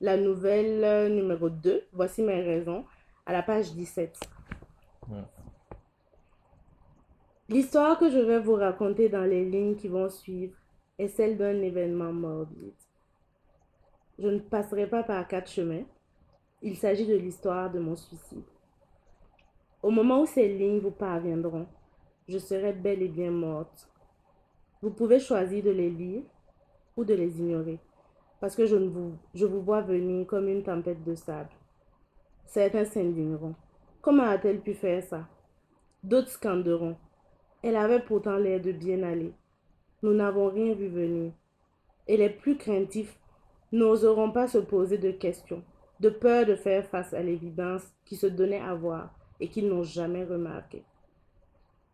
la nouvelle euh, numéro 2, Voici mes raisons, à la page 17. Ouais. L'histoire que je vais vous raconter dans les lignes qui vont suivre est celle d'un événement morbide. Je ne passerai pas par quatre chemins. Il s'agit de l'histoire de mon suicide. Au moment où ces lignes vous parviendront, je serai bel et bien morte. Vous pouvez choisir de les lire ou de les ignorer, parce que je, ne vous, je vous vois venir comme une tempête de sable. Certains s'indigneront. Comment a-t-elle pu faire ça? D'autres scanderont. Elle avait pourtant l'air de bien aller. Nous n'avons rien vu venir. Et les plus craintifs n'oseront pas se poser de questions, de peur de faire face à l'évidence qui se donnait à voir et qu'ils n'ont jamais remarqué.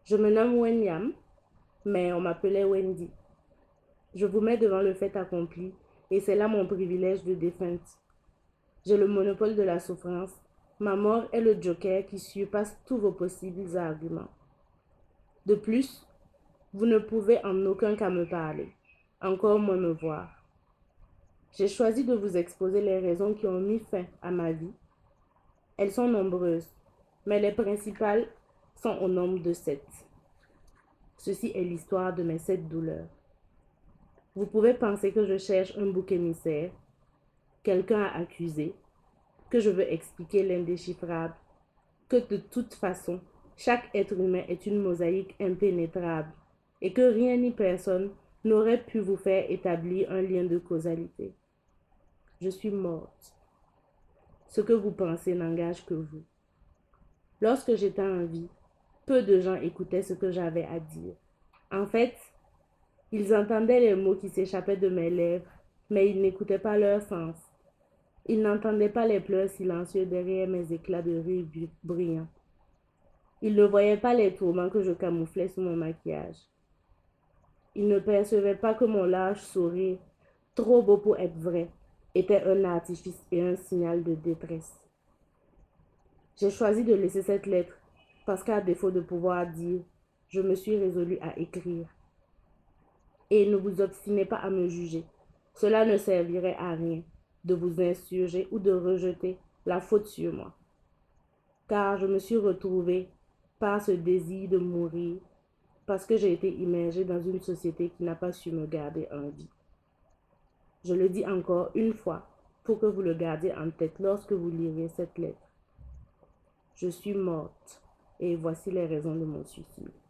Je me nomme Wenyam, mais on m'appelait Wendy. Je vous mets devant le fait accompli, et c'est là mon privilège de défunte. J'ai le monopole de la souffrance. Ma mort est le joker qui surpasse tous vos possibles arguments. De plus, vous ne pouvez en aucun cas me parler, encore moins me voir. J'ai choisi de vous exposer les raisons qui ont mis fin à ma vie. Elles sont nombreuses, mais les principales sont au nombre de sept. Ceci est l'histoire de mes sept douleurs. Vous pouvez penser que je cherche un bouc émissaire, quelqu'un à accuser, que je veux expliquer l'indéchiffrable, que de toute façon, chaque être humain est une mosaïque impénétrable et que rien ni personne n'aurait pu vous faire établir un lien de causalité. Je suis morte. Ce que vous pensez n'engage que vous. Lorsque j'étais en vie, peu de gens écoutaient ce que j'avais à dire. En fait, ils entendaient les mots qui s'échappaient de mes lèvres, mais ils n'écoutaient pas leur sens. Ils n'entendaient pas les pleurs silencieux derrière mes éclats de rire brillants. Ils ne voyaient pas les tourments que je camouflais sous mon maquillage. Ils ne percevaient pas que mon large sourire, trop beau pour être vrai, était un artifice et un signal de détresse. J'ai choisi de laisser cette lettre parce qu'à défaut de pouvoir dire, je me suis résolue à écrire. Et ne vous obstinez pas à me juger. Cela ne servirait à rien de vous insurger ou de rejeter la faute sur moi. Car je me suis retrouvée par ce désir de mourir parce que j'ai été immergée dans une société qui n'a pas su me garder en vie. Je le dis encore une fois pour que vous le gardiez en tête lorsque vous lirez cette lettre. Je suis morte et voici les raisons de mon suicide.